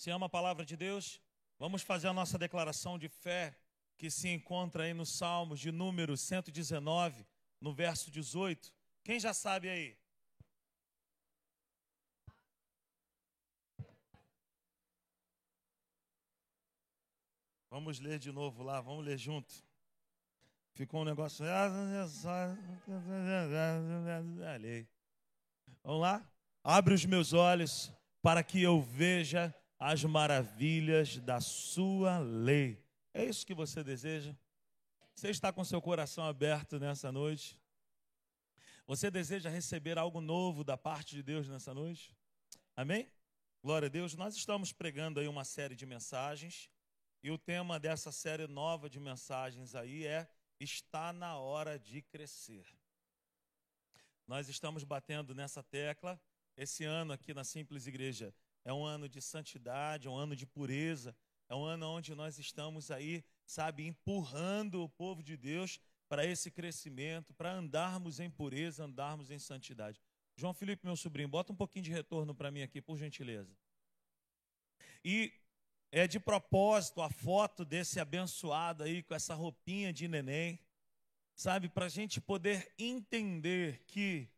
Você ama a palavra de Deus? Vamos fazer a nossa declaração de fé que se encontra aí no Salmos de número 119, no verso 18. Quem já sabe aí? Vamos ler de novo lá, vamos ler junto. Ficou um negócio. Vamos lá? Abre os meus olhos para que eu veja as maravilhas da sua lei. É isso que você deseja? Você está com seu coração aberto nessa noite? Você deseja receber algo novo da parte de Deus nessa noite? Amém? Glória a Deus. Nós estamos pregando aí uma série de mensagens e o tema dessa série nova de mensagens aí é Está na hora de crescer. Nós estamos batendo nessa tecla esse ano aqui na Simples Igreja é um ano de santidade, é um ano de pureza, é um ano onde nós estamos aí, sabe, empurrando o povo de Deus para esse crescimento, para andarmos em pureza, andarmos em santidade. João Felipe, meu sobrinho, bota um pouquinho de retorno para mim aqui, por gentileza. E é de propósito a foto desse abençoado aí com essa roupinha de neném, sabe, para a gente poder entender que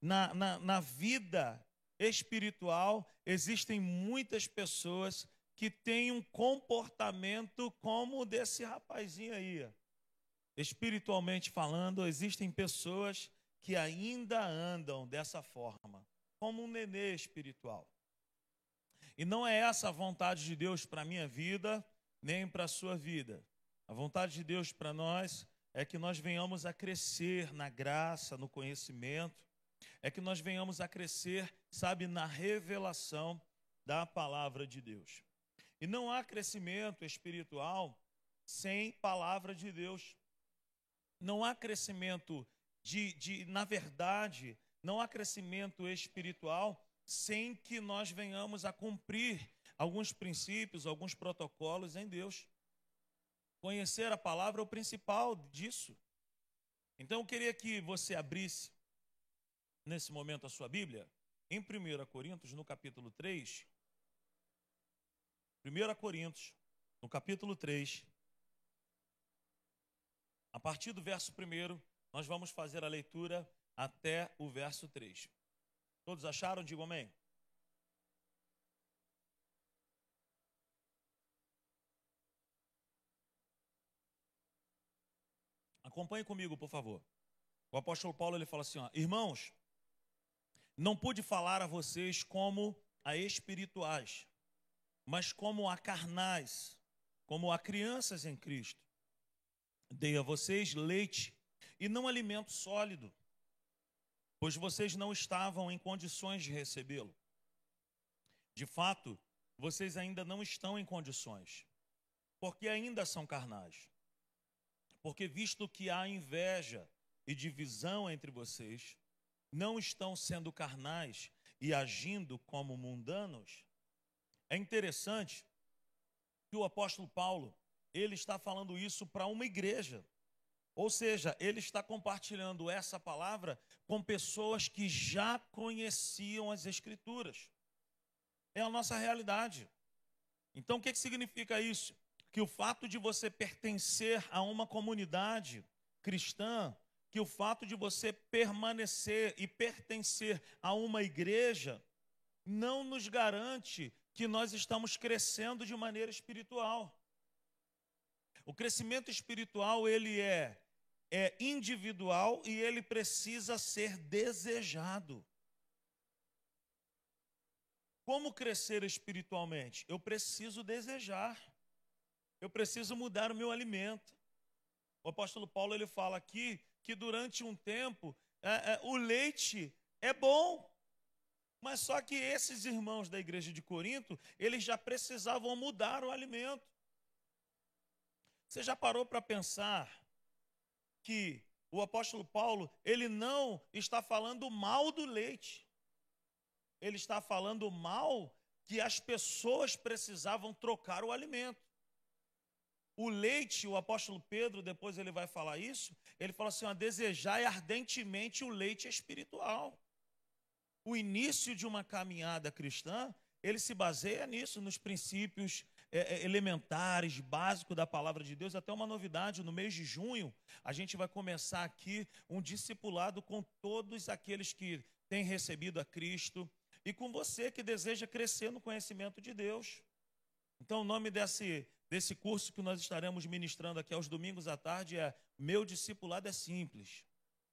na, na, na vida espiritual, existem muitas pessoas que têm um comportamento como o desse rapazinho aí. Espiritualmente falando, existem pessoas que ainda andam dessa forma, como um nenê espiritual. E não é essa a vontade de Deus para a minha vida, nem para a sua vida. A vontade de Deus para nós é que nós venhamos a crescer na graça, no conhecimento, é que nós venhamos a crescer, sabe, na revelação da palavra de Deus. E não há crescimento espiritual sem palavra de Deus. Não há crescimento de, de, na verdade, não há crescimento espiritual sem que nós venhamos a cumprir alguns princípios, alguns protocolos em Deus. Conhecer a palavra é o principal disso. Então eu queria que você abrisse nesse momento a sua Bíblia em 1 Coríntios, no capítulo 3. 1 Coríntios, no capítulo 3. A partir do verso 1, nós vamos fazer a leitura até o verso 3. Todos acharam? Digam amém. Acompanhe comigo, por favor. O apóstolo Paulo ele fala assim: ó, irmãos, não pude falar a vocês como a espirituais, mas como a carnais, como a crianças em Cristo. Dei a vocês leite e não alimento sólido, pois vocês não estavam em condições de recebê-lo. De fato, vocês ainda não estão em condições, porque ainda são carnais. Porque, visto que há inveja e divisão entre vocês, não estão sendo carnais e agindo como mundanos? É interessante que o apóstolo Paulo, ele está falando isso para uma igreja. Ou seja, ele está compartilhando essa palavra com pessoas que já conheciam as escrituras. É a nossa realidade. Então, o que, que significa isso? Que o fato de você pertencer a uma comunidade cristã, que o fato de você permanecer e pertencer a uma igreja não nos garante que nós estamos crescendo de maneira espiritual. O crescimento espiritual, ele é é individual e ele precisa ser desejado. Como crescer espiritualmente? Eu preciso desejar. Eu preciso mudar o meu alimento. O apóstolo Paulo ele fala aqui que durante um tempo é, é, o leite é bom. Mas só que esses irmãos da igreja de Corinto, eles já precisavam mudar o alimento. Você já parou para pensar que o apóstolo Paulo, ele não está falando mal do leite. Ele está falando mal que as pessoas precisavam trocar o alimento. O leite, o apóstolo Pedro, depois ele vai falar isso, ele fala assim: a desejai ardentemente o leite espiritual. O início de uma caminhada cristã ele se baseia nisso, nos princípios é, é, elementares, básicos da palavra de Deus. Até uma novidade: no mês de junho, a gente vai começar aqui um discipulado com todos aqueles que têm recebido a Cristo e com você que deseja crescer no conhecimento de Deus. Então, o nome desse, desse curso que nós estaremos ministrando aqui aos domingos à tarde é Meu Discipulado é Simples.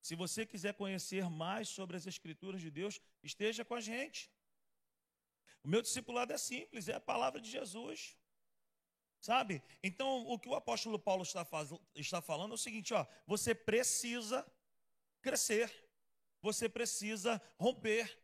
Se você quiser conhecer mais sobre as Escrituras de Deus, esteja com a gente. O meu discipulado é simples, é a palavra de Jesus. Sabe? Então, o que o apóstolo Paulo está, faz, está falando é o seguinte: ó, você precisa crescer, você precisa romper.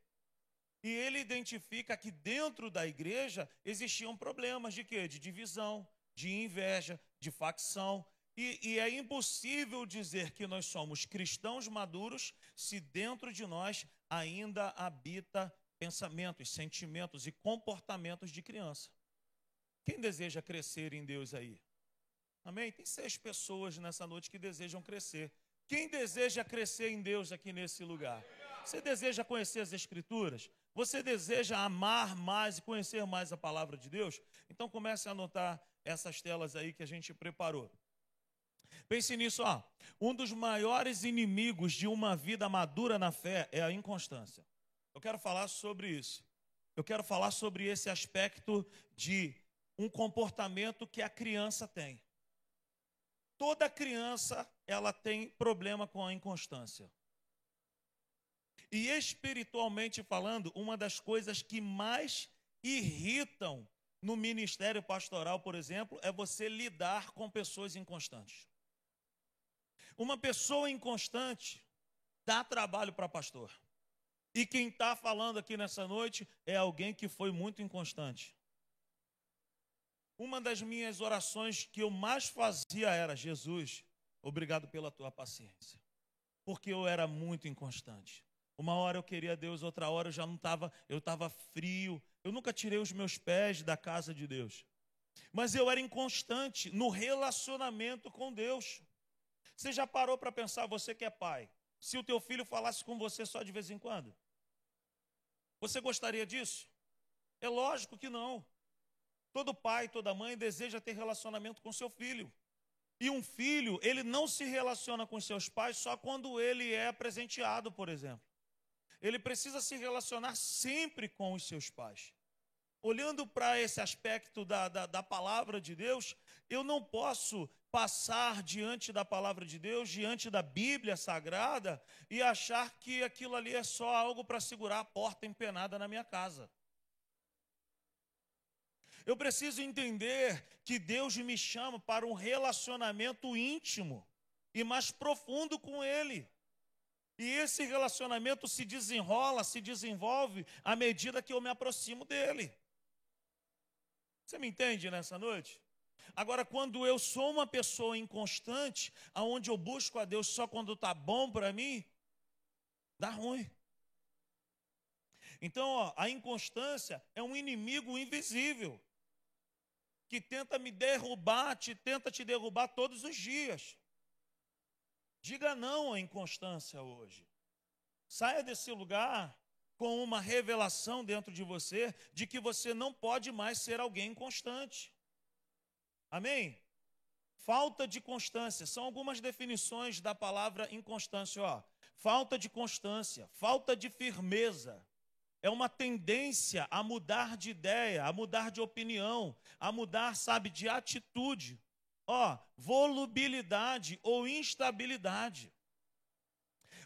E ele identifica que dentro da igreja existiam problemas de quê? De divisão, de inveja, de facção. E, e, é impossível dizer que nós somos cristãos maduros se dentro de nós ainda habita pensamentos, sentimentos e comportamentos de criança. Quem deseja crescer em Deus aí? Amém? Tem seis pessoas nessa noite que desejam crescer. Quem deseja crescer em Deus aqui nesse lugar? Você deseja conhecer as Escrituras? Você deseja amar mais e conhecer mais a palavra de Deus? Então comece a anotar essas telas aí que a gente preparou. Pense nisso, ó. Um dos maiores inimigos de uma vida madura na fé é a inconstância. Eu quero falar sobre isso. Eu quero falar sobre esse aspecto de um comportamento que a criança tem. Toda criança, ela tem problema com a inconstância. E espiritualmente falando, uma das coisas que mais irritam no ministério pastoral, por exemplo, é você lidar com pessoas inconstantes. Uma pessoa inconstante dá trabalho para pastor. E quem está falando aqui nessa noite é alguém que foi muito inconstante. Uma das minhas orações que eu mais fazia era: Jesus, obrigado pela tua paciência. Porque eu era muito inconstante. Uma hora eu queria Deus, outra hora eu já não estava, eu estava frio. Eu nunca tirei os meus pés da casa de Deus. Mas eu era inconstante no relacionamento com Deus. Você já parou para pensar, você que é pai, se o teu filho falasse com você só de vez em quando? Você gostaria disso? É lógico que não. Todo pai, toda mãe deseja ter relacionamento com seu filho. E um filho, ele não se relaciona com seus pais só quando ele é presenteado, por exemplo. Ele precisa se relacionar sempre com os seus pais. Olhando para esse aspecto da, da, da palavra de Deus, eu não posso passar diante da palavra de Deus, diante da Bíblia Sagrada, e achar que aquilo ali é só algo para segurar a porta empenada na minha casa. Eu preciso entender que Deus me chama para um relacionamento íntimo e mais profundo com Ele. E esse relacionamento se desenrola, se desenvolve à medida que eu me aproximo dele. Você me entende nessa noite? Agora, quando eu sou uma pessoa inconstante, aonde eu busco a Deus só quando está bom para mim, dá ruim. Então, ó, a inconstância é um inimigo invisível que tenta me derrubar, te tenta te derrubar todos os dias. Diga não à inconstância hoje. Saia desse lugar com uma revelação dentro de você de que você não pode mais ser alguém inconstante. Amém? Falta de constância. São algumas definições da palavra inconstância. Ó. Falta de constância, falta de firmeza. É uma tendência a mudar de ideia, a mudar de opinião, a mudar, sabe, de atitude. Ó, volubilidade ou instabilidade.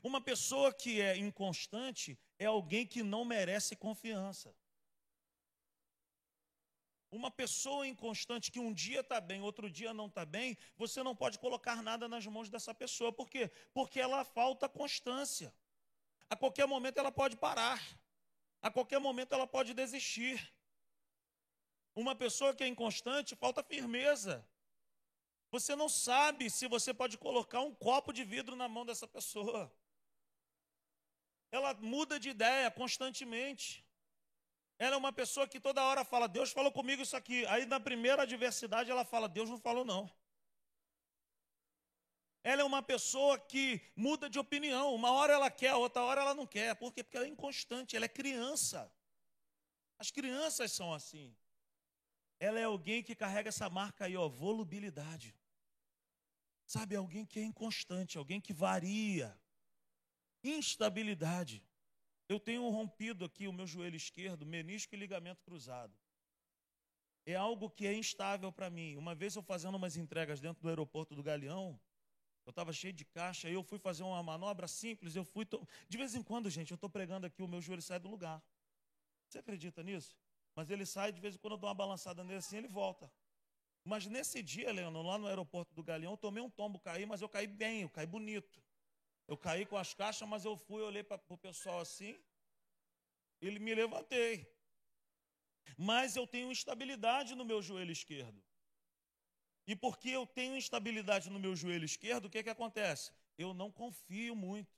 Uma pessoa que é inconstante é alguém que não merece confiança. Uma pessoa inconstante que um dia está bem, outro dia não está bem, você não pode colocar nada nas mãos dessa pessoa. Por quê? Porque ela falta constância. A qualquer momento ela pode parar. A qualquer momento ela pode desistir. Uma pessoa que é inconstante falta firmeza. Você não sabe se você pode colocar um copo de vidro na mão dessa pessoa. Ela muda de ideia constantemente. Ela é uma pessoa que toda hora fala, Deus falou comigo isso aqui. Aí na primeira adversidade ela fala, Deus não falou não. Ela é uma pessoa que muda de opinião. Uma hora ela quer, outra hora ela não quer. Por quê? Porque ela é inconstante, ela é criança. As crianças são assim. Ela é alguém que carrega essa marca aí, ó, volubilidade. Sabe, alguém que é inconstante, alguém que varia. Instabilidade. Eu tenho rompido aqui o meu joelho esquerdo, menisco e ligamento cruzado. É algo que é instável para mim. Uma vez eu fazendo umas entregas dentro do aeroporto do Galeão, eu estava cheio de caixa, eu fui fazer uma manobra simples, eu fui. To... De vez em quando, gente, eu estou pregando aqui, o meu joelho sai do lugar. Você acredita nisso? Mas ele sai, de vez em quando eu dou uma balançada nele assim, ele volta. Mas nesse dia, Leandro, lá no aeroporto do Galeão, eu tomei um tombo, caí, mas eu caí bem, eu caí bonito. Eu caí com as caixas, mas eu fui, olhei para o pessoal assim, ele me levantei. Mas eu tenho instabilidade no meu joelho esquerdo. E porque eu tenho instabilidade no meu joelho esquerdo, o que, que acontece? Eu não confio muito.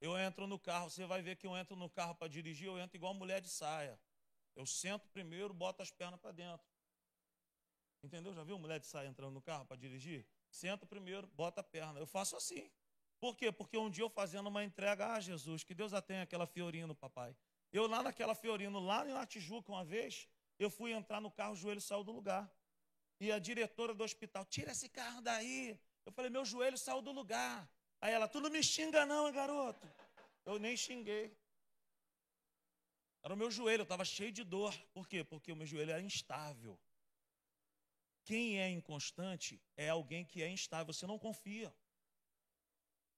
Eu entro no carro, você vai ver que eu entro no carro para dirigir, eu entro igual mulher de saia. Eu sento primeiro, boto as pernas para dentro. Entendeu? Já viu mulher de saia entrando no carro para dirigir? Senta primeiro, bota a perna. Eu faço assim. Por quê? Porque um dia eu fazendo uma entrega, ah, Jesus, que Deus a tenha aquela Fiorino, papai. Eu lá naquela Fiorino, lá na Tijuca, uma vez, eu fui entrar no carro, o joelho saiu do lugar. E a diretora do hospital, tira esse carro daí. Eu falei, meu joelho saiu do lugar. Aí ela, tu não me xinga não, hein, garoto. Eu nem xinguei. Era o meu joelho, eu estava cheio de dor. Por quê? Porque o meu joelho era instável. Quem é inconstante é alguém que é instável, você não confia.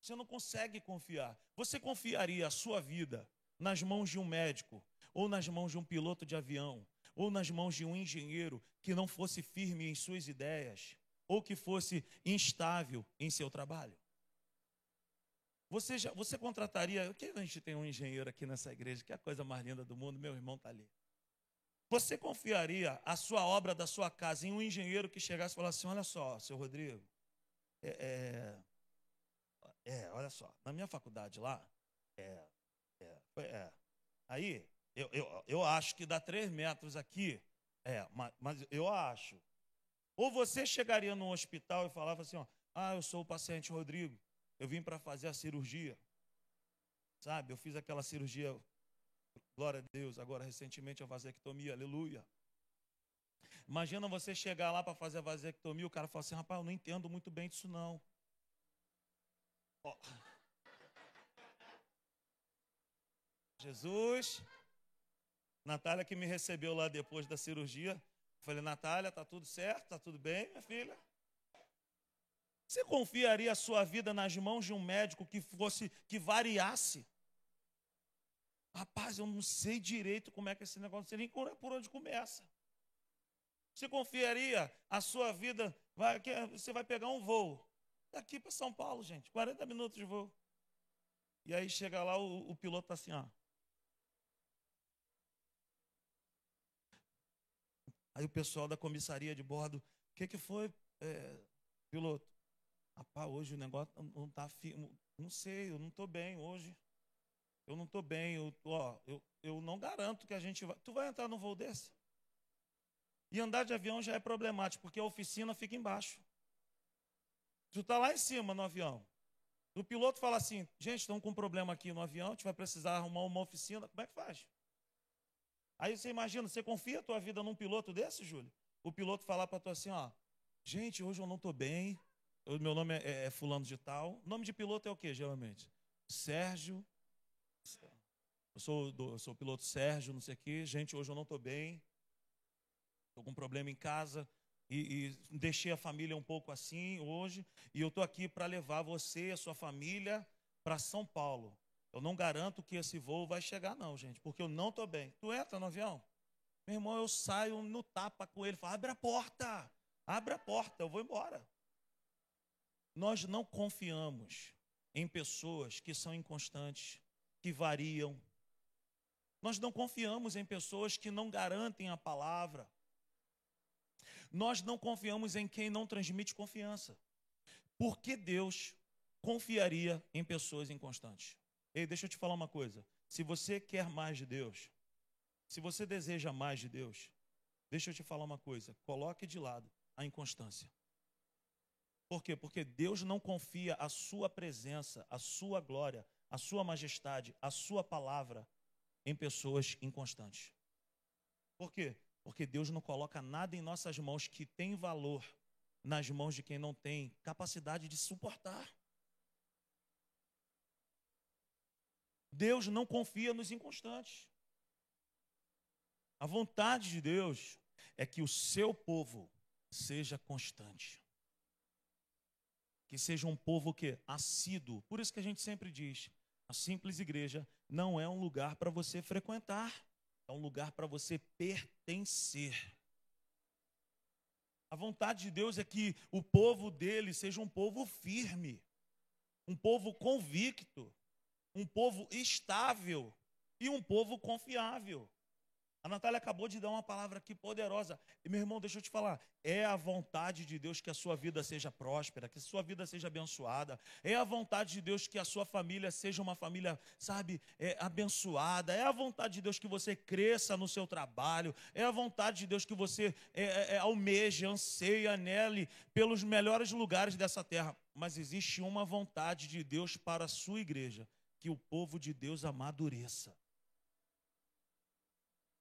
Você não consegue confiar. Você confiaria a sua vida nas mãos de um médico, ou nas mãos de um piloto de avião, ou nas mãos de um engenheiro que não fosse firme em suas ideias, ou que fosse instável em seu trabalho? Você, já, você contrataria. Que a gente tem um engenheiro aqui nessa igreja, que é a coisa mais linda do mundo, meu irmão está ali. Você confiaria a sua obra da sua casa em um engenheiro que chegasse e falasse assim: olha só, seu Rodrigo, é, é, é olha só, na minha faculdade lá, é, é, é aí eu, eu, eu acho que dá três metros aqui, é, mas, mas eu acho. Ou você chegaria num hospital e falava assim: ó, ah, eu sou o paciente Rodrigo, eu vim para fazer a cirurgia. Sabe, eu fiz aquela cirurgia Glória a Deus. Agora, recentemente, a vasectomia, aleluia. Imagina você chegar lá para fazer a vasectomia, o cara fala assim, rapaz, eu não entendo muito bem disso não. Oh. Jesus, Natália que me recebeu lá depois da cirurgia, falei, Natália, tá tudo certo? Tá tudo bem, minha filha? Você confiaria a sua vida nas mãos de um médico que fosse, que variasse? Rapaz, eu não sei direito como é que esse negócio, nem por onde começa. Você confiaria a sua vida, vai, você vai pegar um voo daqui para São Paulo, gente, 40 minutos de voo. E aí chega lá, o, o piloto está assim, ó. Aí o pessoal da comissaria de bordo, o que, que foi, é, piloto? Rapaz, hoje o negócio não está firme. Não sei, eu não estou bem hoje eu não estou bem, eu, ó, eu, eu não garanto que a gente vai. Tu vai entrar num voo desse? E andar de avião já é problemático, porque a oficina fica embaixo. Tu está lá em cima no avião. O piloto fala assim: gente, estão com um problema aqui no avião, a gente vai precisar arrumar uma oficina. Como é que faz? Aí você imagina, você confia a tua vida num piloto desse, Júlio? O piloto falar para tu assim: ó, gente, hoje eu não estou bem, meu nome é, é, Fulano de Tal. Nome de piloto é o que, geralmente? Sérgio eu sou, do, eu sou piloto Sérgio, não sei o quê. Gente, hoje eu não estou bem. Estou com um problema em casa. E, e, deixei a família um pouco assim hoje. E eu estou aqui para levar você e a sua família para São Paulo. Eu não garanto que esse voo vai chegar, não, gente, porque eu não estou bem. Tu entra no avião? Meu irmão, eu saio no tapa com ele. Falo, abre a porta. Abre a porta, eu vou embora. Nós não confiamos em pessoas que são inconstantes, que variam. Nós não confiamos em pessoas que não garantem a palavra. Nós não confiamos em quem não transmite confiança. Por que Deus confiaria em pessoas inconstantes? Ei, deixa eu te falar uma coisa. Se você quer mais de Deus, se você deseja mais de Deus, deixa eu te falar uma coisa. Coloque de lado a inconstância. Por quê? Porque Deus não confia a sua presença, a sua glória, a sua majestade, a sua palavra em pessoas inconstantes. Por quê? Porque Deus não coloca nada em nossas mãos que tem valor nas mãos de quem não tem capacidade de suportar. Deus não confia nos inconstantes. A vontade de Deus é que o seu povo seja constante. Que seja um povo que assíduo. Por isso que a gente sempre diz, a simples igreja não é um lugar para você frequentar, é um lugar para você pertencer. A vontade de Deus é que o povo dele seja um povo firme, um povo convicto, um povo estável e um povo confiável. A Natália acabou de dar uma palavra aqui poderosa. E meu irmão, deixa eu te falar. É a vontade de Deus que a sua vida seja próspera, que a sua vida seja abençoada. É a vontade de Deus que a sua família seja uma família, sabe, é, abençoada. É a vontade de Deus que você cresça no seu trabalho. É a vontade de Deus que você é, é, é almeja, anseia nele pelos melhores lugares dessa terra. Mas existe uma vontade de Deus para a sua igreja que o povo de Deus amadureça.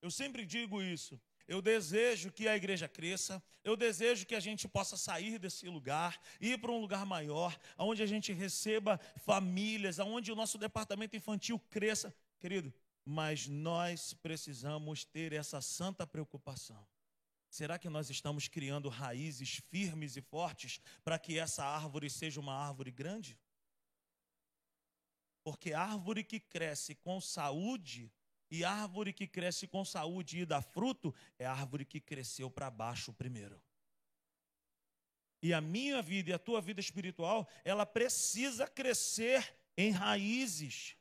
Eu sempre digo isso. Eu desejo que a igreja cresça, eu desejo que a gente possa sair desse lugar, ir para um lugar maior, onde a gente receba famílias, onde o nosso departamento infantil cresça. Querido, mas nós precisamos ter essa santa preocupação. Será que nós estamos criando raízes firmes e fortes para que essa árvore seja uma árvore grande? Porque árvore que cresce com saúde e árvore que cresce com saúde e dá fruto é árvore que cresceu para baixo primeiro. E a minha vida e a tua vida espiritual, ela precisa crescer em raízes.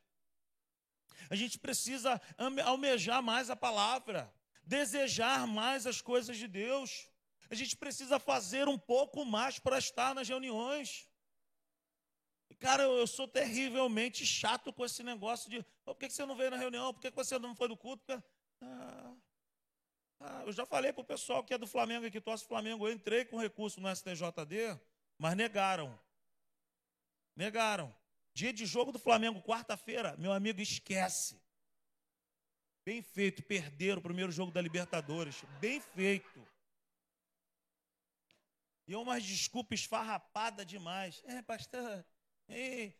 A gente precisa almejar mais a palavra, desejar mais as coisas de Deus. A gente precisa fazer um pouco mais para estar nas reuniões. Cara, eu, sou terrivelmente chato com esse negócio de por que, você não veio na reunião? Por que, você não foi do culto? Ah, ah, eu já falei para o pessoal que é do Flamengo e que torce Flamengo. Eu entrei com recurso no STJD, mas negaram. Negaram. Dia de jogo do Flamengo, quarta-feira, meu amigo, esquece. Bem feito, perderam o primeiro jogo da Libertadores. Bem feito. E é uma desculpa esfarrapada demais. É, pastor, Ei,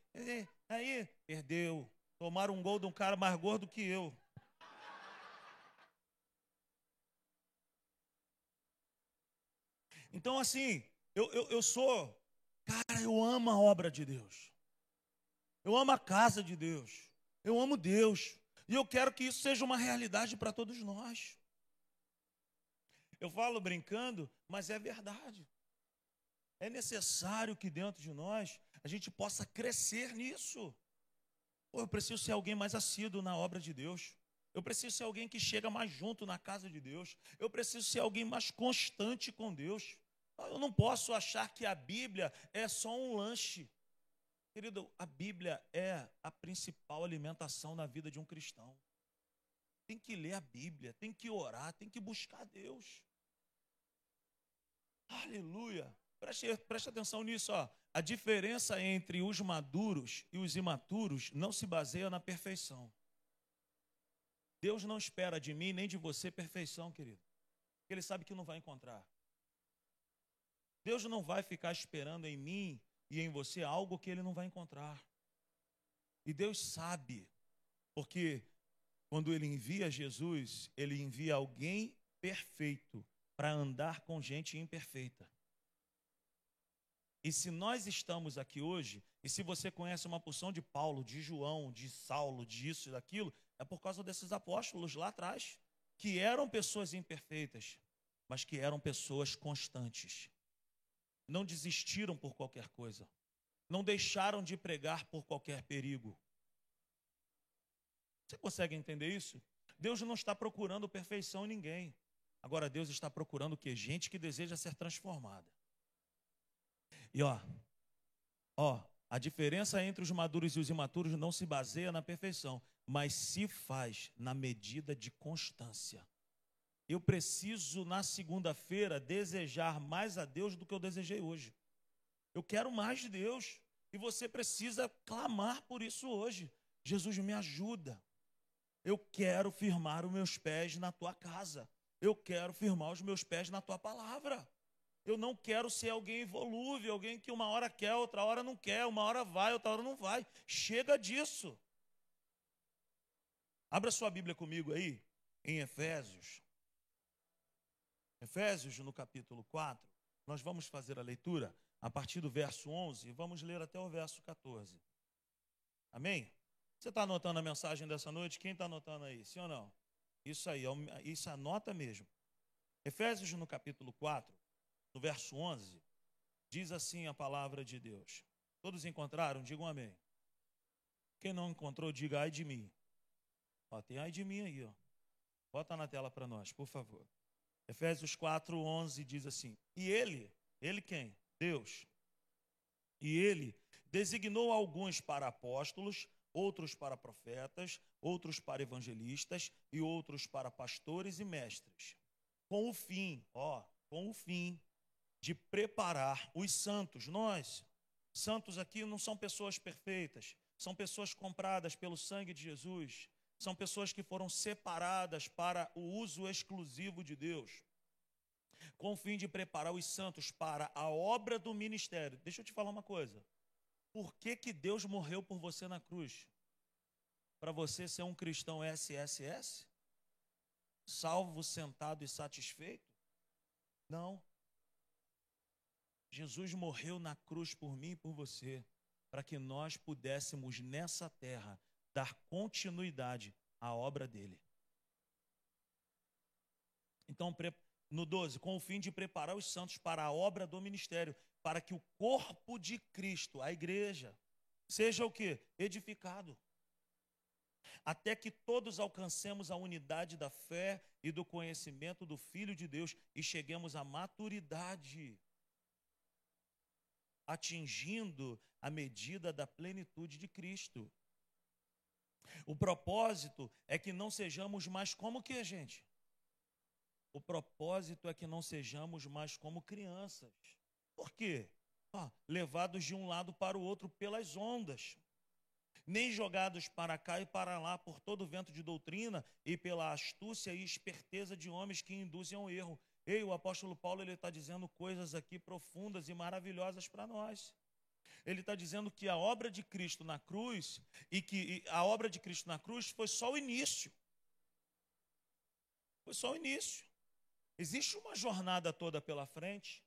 aí, perdeu. Tomaram um gol de um cara mais gordo que eu. Então, assim, eu, eu, eu sou. Cara, eu amo a obra de Deus. Eu amo a casa de Deus. Eu amo Deus. E eu quero que isso seja uma realidade para todos nós. Eu falo brincando, mas é verdade. É necessário que dentro de nós a gente possa crescer nisso. Pô, eu preciso ser alguém mais assíduo na obra de Deus. Eu preciso ser alguém que chega mais junto na casa de Deus. Eu preciso ser alguém mais constante com Deus. Eu não posso achar que a Bíblia é só um lanche. Querido, a Bíblia é a principal alimentação na vida de um cristão. Tem que ler a Bíblia, tem que orar, tem que buscar Deus. Aleluia. Preste, preste atenção nisso, ó. A diferença entre os maduros e os imaturos não se baseia na perfeição. Deus não espera de mim nem de você perfeição, querido. Ele sabe que não vai encontrar. Deus não vai ficar esperando em mim e em você algo que Ele não vai encontrar. E Deus sabe, porque quando Ele envia Jesus, Ele envia alguém perfeito para andar com gente imperfeita. E se nós estamos aqui hoje, e se você conhece uma porção de Paulo, de João, de Saulo, disso e daquilo, é por causa desses apóstolos lá atrás, que eram pessoas imperfeitas, mas que eram pessoas constantes. Não desistiram por qualquer coisa. Não deixaram de pregar por qualquer perigo. Você consegue entender isso? Deus não está procurando perfeição em ninguém. Agora, Deus está procurando o que? Gente que deseja ser transformada. E ó, ó, a diferença entre os maduros e os imaturos não se baseia na perfeição, mas se faz na medida de constância. Eu preciso, na segunda-feira, desejar mais a Deus do que eu desejei hoje. Eu quero mais de Deus. E você precisa clamar por isso hoje. Jesus, me ajuda. Eu quero firmar os meus pés na tua casa. Eu quero firmar os meus pés na tua palavra. Eu não quero ser alguém volúvel, alguém que uma hora quer, outra hora não quer, uma hora vai, outra hora não vai. Chega disso. Abra sua Bíblia comigo aí, em Efésios. Efésios, no capítulo 4. Nós vamos fazer a leitura a partir do verso 11 e vamos ler até o verso 14. Amém? Você está anotando a mensagem dessa noite? Quem está anotando aí? Sim ou não? Isso aí, isso anota mesmo. Efésios no capítulo 4, no verso 11, diz assim a palavra de Deus. Todos encontraram? Digam amém. Quem não encontrou, diga ai de mim. Ó, tem ai de mim aí, ó. Bota na tela para nós, por favor. Efésios 4, 11 diz assim: E ele, ele quem? Deus. E ele designou alguns para apóstolos, outros para profetas, outros para evangelistas e outros para pastores e mestres, com o fim, ó, com o fim de preparar os santos. Nós, santos aqui não são pessoas perfeitas, são pessoas compradas pelo sangue de Jesus, são pessoas que foram separadas para o uso exclusivo de Deus. Com o fim de preparar os santos para a obra do ministério. Deixa eu te falar uma coisa. Por que, que Deus morreu por você na cruz? Para você ser um cristão SSS? Salvo, sentado e satisfeito? Não. Jesus morreu na cruz por mim e por você, para que nós pudéssemos nessa terra dar continuidade à obra dele. Então, no 12, com o fim de preparar os santos para a obra do ministério, para que o corpo de Cristo, a igreja, seja o que? Edificado. Até que todos alcancemos a unidade da fé e do conhecimento do Filho de Deus e cheguemos à maturidade, atingindo a medida da plenitude de Cristo. O propósito é que não sejamos mais como que, gente? O propósito é que não sejamos mais como crianças por quê? Ah, levados de um lado para o outro pelas ondas, nem jogados para cá e para lá por todo vento de doutrina e pela astúcia e esperteza de homens que induzem ao erro. Ei, o apóstolo Paulo ele está dizendo coisas aqui profundas e maravilhosas para nós. Ele está dizendo que a obra de Cristo na cruz e que a obra de Cristo na cruz foi só o início. Foi só o início. Existe uma jornada toda pela frente.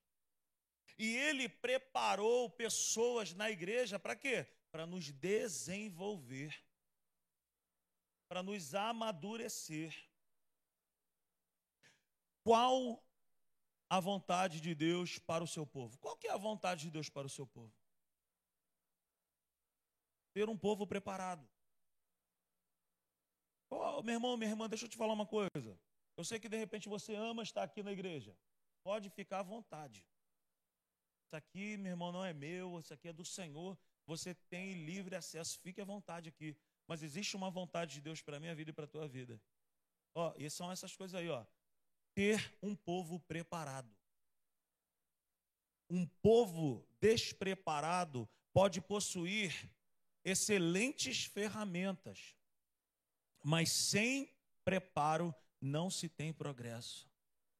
E ele preparou pessoas na igreja para quê? Para nos desenvolver, para nos amadurecer. Qual a vontade de Deus para o seu povo? Qual que é a vontade de Deus para o seu povo? Ter um povo preparado. Oh, meu irmão, minha irmã, deixa eu te falar uma coisa. Eu sei que de repente você ama estar aqui na igreja. Pode ficar à vontade. Isso aqui, meu irmão, não é meu, isso aqui é do Senhor. Você tem livre acesso, fique à vontade aqui. Mas existe uma vontade de Deus para a minha vida e para a tua vida. Ó, e são essas coisas aí, ó. Ter um povo preparado. Um povo despreparado pode possuir excelentes ferramentas, mas sem preparo não se tem progresso.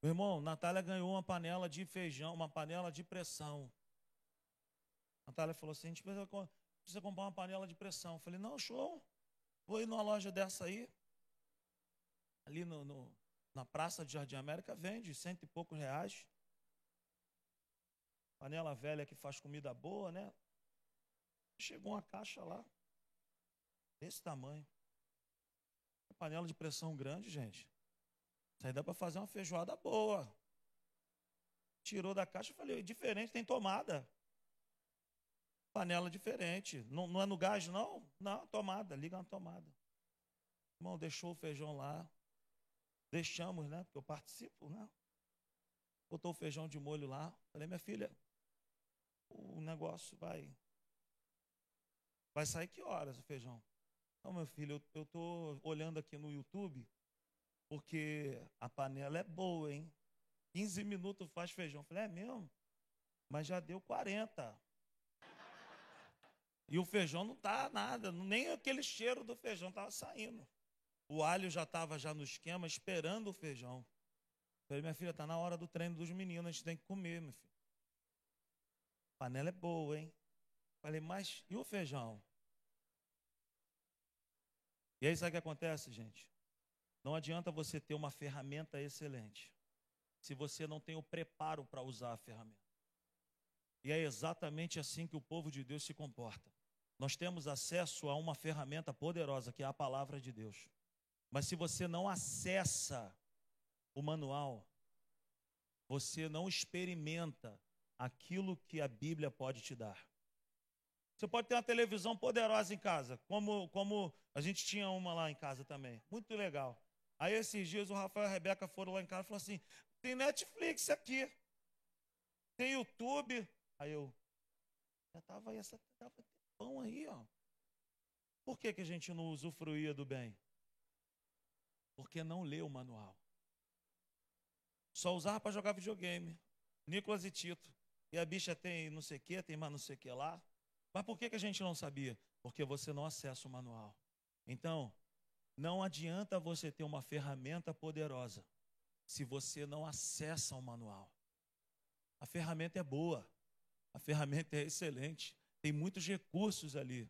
Meu irmão, Natália ganhou uma panela de feijão, uma panela de pressão. Natália falou assim: a gente precisa, precisa comprar uma panela de pressão. Eu falei: não, show. Vou ir numa loja dessa aí. Ali no, no, na praça de Jardim América vende cento e poucos reais. Panela velha que faz comida boa, né? Chegou uma caixa lá, desse tamanho. Panela de pressão grande, gente. Isso aí dá para fazer uma feijoada boa. Tirou da caixa, eu falei, diferente, tem tomada. Panela diferente. Não, não é no gás, não? Não, tomada, liga na tomada. Irmão, deixou o feijão lá. Deixamos, né? Porque eu participo, né? Botou o feijão de molho lá. Falei, minha filha, o negócio vai. Vai sair que horas o feijão? Não, meu filho, eu estou olhando aqui no YouTube porque a panela é boa, hein? 15 minutos faz feijão. falei, é mesmo? Mas já deu 40. E o feijão não tá nada, nem aquele cheiro do feijão estava saindo. O alho já estava já no esquema, esperando o feijão. Falei, minha filha, tá na hora do treino dos meninos, a gente tem que comer, meu filho. A panela é boa, hein? Falei, mas e o feijão? E aí sabe o que acontece, gente? Não adianta você ter uma ferramenta excelente se você não tem o preparo para usar a ferramenta. E é exatamente assim que o povo de Deus se comporta. Nós temos acesso a uma ferramenta poderosa, que é a palavra de Deus. Mas se você não acessa o manual, você não experimenta aquilo que a Bíblia pode te dar. Você pode ter uma televisão poderosa em casa, como, como a gente tinha uma lá em casa também. Muito legal. Aí esses dias o Rafael e a Rebeca foram lá em casa e falaram assim: tem Netflix aqui, tem YouTube. Aí eu já estava aí, essa tava pão aí, ó. Por que, que a gente não usufruía do bem? Porque não leu o manual. Só usava para jogar videogame. Nicolas e Tito. E a bicha tem não sei o que, tem mais não sei o que lá. Mas por que, que a gente não sabia? Porque você não acessa o manual. Então, não adianta você ter uma ferramenta poderosa se você não acessa o manual. A ferramenta é boa, a ferramenta é excelente, tem muitos recursos ali.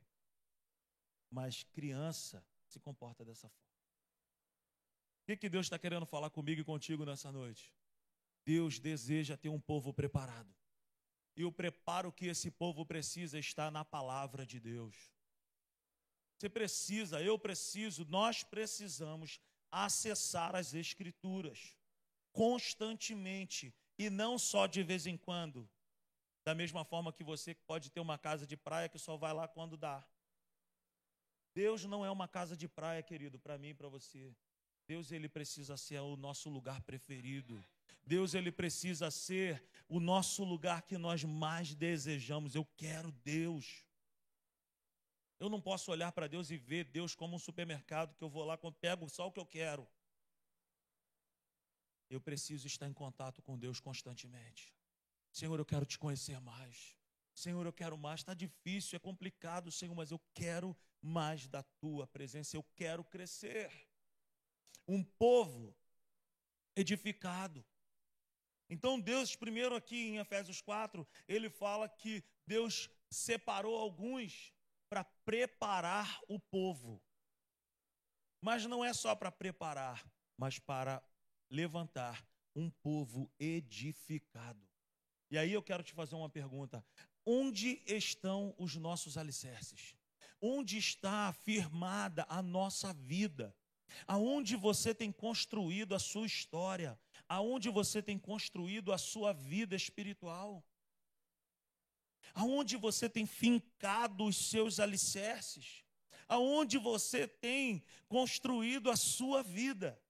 Mas criança se comporta dessa forma. O que, que Deus está querendo falar comigo e contigo nessa noite? Deus deseja ter um povo preparado. E o preparo que esse povo precisa está na palavra de Deus. Você precisa, eu preciso, nós precisamos acessar as Escrituras constantemente e não só de vez em quando. Da mesma forma que você pode ter uma casa de praia que só vai lá quando dá. Deus não é uma casa de praia, querido, para mim e para você. Deus ele precisa ser o nosso lugar preferido. Deus ele precisa ser o nosso lugar que nós mais desejamos. Eu quero Deus. Eu não posso olhar para Deus e ver Deus como um supermercado que eu vou lá, pego só o que eu quero. Eu preciso estar em contato com Deus constantemente. Senhor, eu quero te conhecer mais. Senhor, eu quero mais. Está difícil, é complicado, Senhor, mas eu quero mais da tua presença. Eu quero crescer. Um povo edificado. Então, Deus, primeiro aqui em Efésios 4, ele fala que Deus separou alguns para preparar o povo. Mas não é só para preparar, mas para levantar um povo edificado. E aí eu quero te fazer uma pergunta: onde estão os nossos alicerces? Onde está afirmada a nossa vida? Aonde você tem construído a sua história? Aonde você tem construído a sua vida espiritual? Aonde você tem fincado os seus alicerces? Aonde você tem construído a sua vida?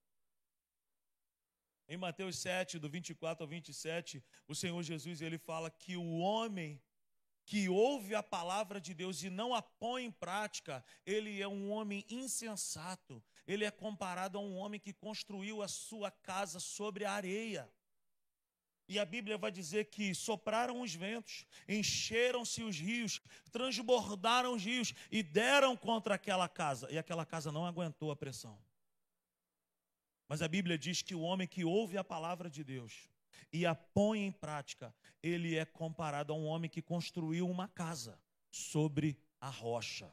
Em Mateus 7, do 24 ao 27, o Senhor Jesus ele fala que o homem que ouve a palavra de Deus e não a põe em prática, ele é um homem insensato. Ele é comparado a um homem que construiu a sua casa sobre a areia. E a Bíblia vai dizer que sopraram os ventos, encheram-se os rios, transbordaram os rios e deram contra aquela casa. E aquela casa não aguentou a pressão. Mas a Bíblia diz que o homem que ouve a palavra de Deus e a põe em prática, ele é comparado a um homem que construiu uma casa sobre a rocha.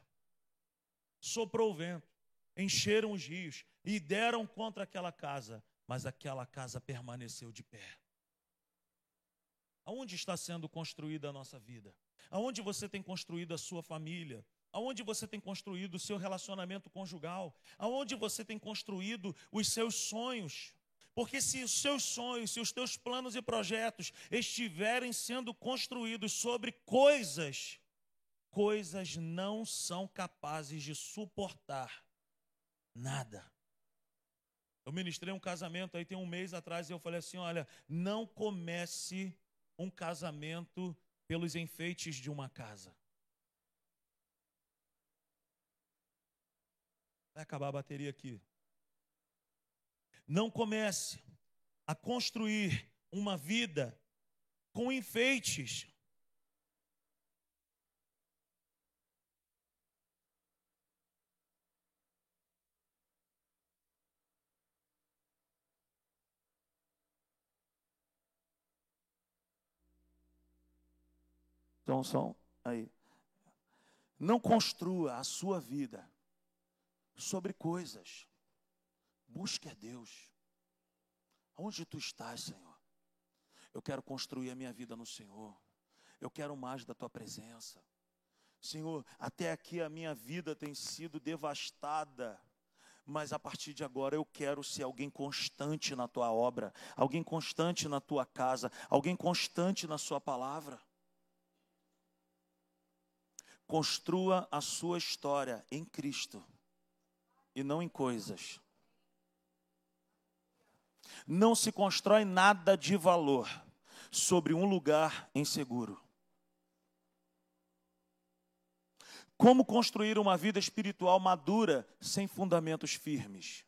Soprou o vento, encheram os rios e deram contra aquela casa, mas aquela casa permaneceu de pé. Aonde está sendo construída a nossa vida? Aonde você tem construído a sua família? aonde você tem construído o seu relacionamento conjugal, aonde você tem construído os seus sonhos. Porque se os seus sonhos, se os teus planos e projetos estiverem sendo construídos sobre coisas, coisas não são capazes de suportar nada. Eu ministrei um casamento aí tem um mês atrás e eu falei assim: olha, não comece um casamento pelos enfeites de uma casa. Vai acabar a bateria aqui. Não comece a construir uma vida com enfeites. Som, som, aí. Não construa a sua vida sobre coisas. Busque a Deus. Onde tu estás, Senhor? Eu quero construir a minha vida no Senhor. Eu quero mais da tua presença. Senhor, até aqui a minha vida tem sido devastada mas a partir de agora eu quero ser alguém constante na tua obra, alguém constante na tua casa, alguém constante na sua palavra. Construa a sua história em Cristo e não em coisas. Não se constrói nada de valor sobre um lugar inseguro. Como construir uma vida espiritual madura sem fundamentos firmes?